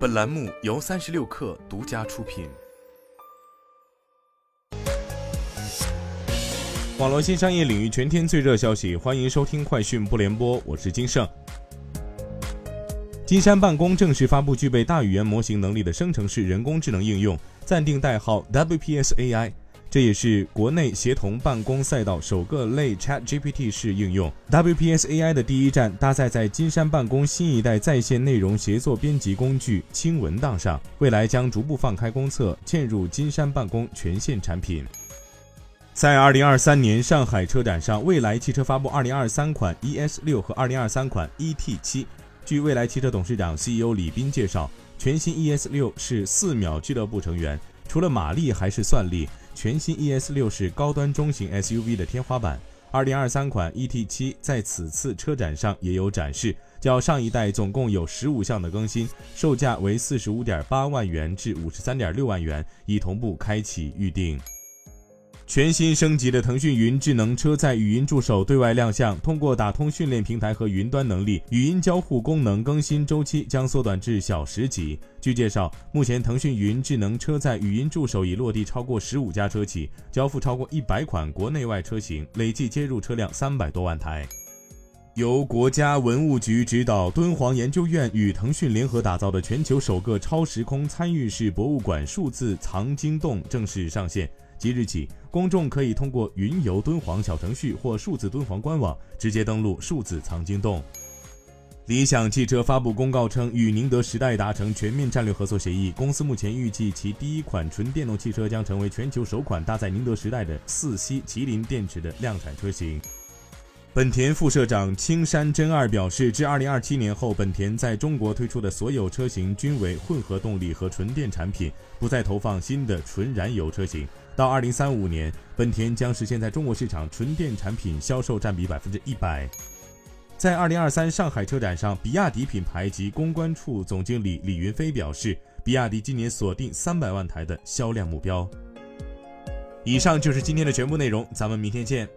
本栏目由三十六氪独家出品。网络新商业领域全天最热消息，欢迎收听快讯不联播，我是金盛。金山办公正式发布具备大语言模型能力的生成式人工智能应用，暂定代号 WPS AI。这也是国内协同办公赛道首个类 ChatGPT 式应用。WPS AI 的第一站搭载在金山办公新一代在线内容协作编辑工具轻文档上，未来将逐步放开公测，嵌入金山办公全线产品。在二零二三年上海车展上，蔚来汽车发布二零二三款 ES 六和二零二三款 ET 七。据蔚来汽车董事长 CEO 李斌介绍，全新 ES 六是四秒俱乐部成员，除了马力还是算力。全新 ES 六是高端中型 SUV 的天花板。二零二三款 ET 七在此次车展上也有展示，较上一代总共有十五项的更新，售价为四十五点八万元至五十三点六万元，已同步开启预定。全新升级的腾讯云智能车载语音助手对外亮相，通过打通训练平台和云端能力，语音交互功能更新周期将缩短至小时级。据介绍，目前腾讯云智能车载语音助手已落地超过十五家车企，交付超过一百款国内外车型，累计接入车辆三百多万台。由国家文物局指导，敦煌研究院与腾讯联合打造的全球首个超时空参与式博物馆数字藏经洞正式上线。即日起，公众可以通过云游敦煌小程序或数字敦煌官网直接登录数字藏经洞。理想汽车发布公告称，与宁德时代达成全面战略合作协议。公司目前预计其第一款纯电动汽车将成为全球首款搭载宁德时代的四 C 麒麟电池的量产车型。本田副社长青山真二表示，至2027年后，本田在中国推出的所有车型均为混合动力和纯电产品，不再投放新的纯燃油车型。到2035年，本田将实现在中国市场纯电产品销售占比百分之一百。在2023上海车展上，比亚迪品牌及公关处总经理李云飞表示，比亚迪今年锁定300万台的销量目标。以上就是今天的全部内容，咱们明天见。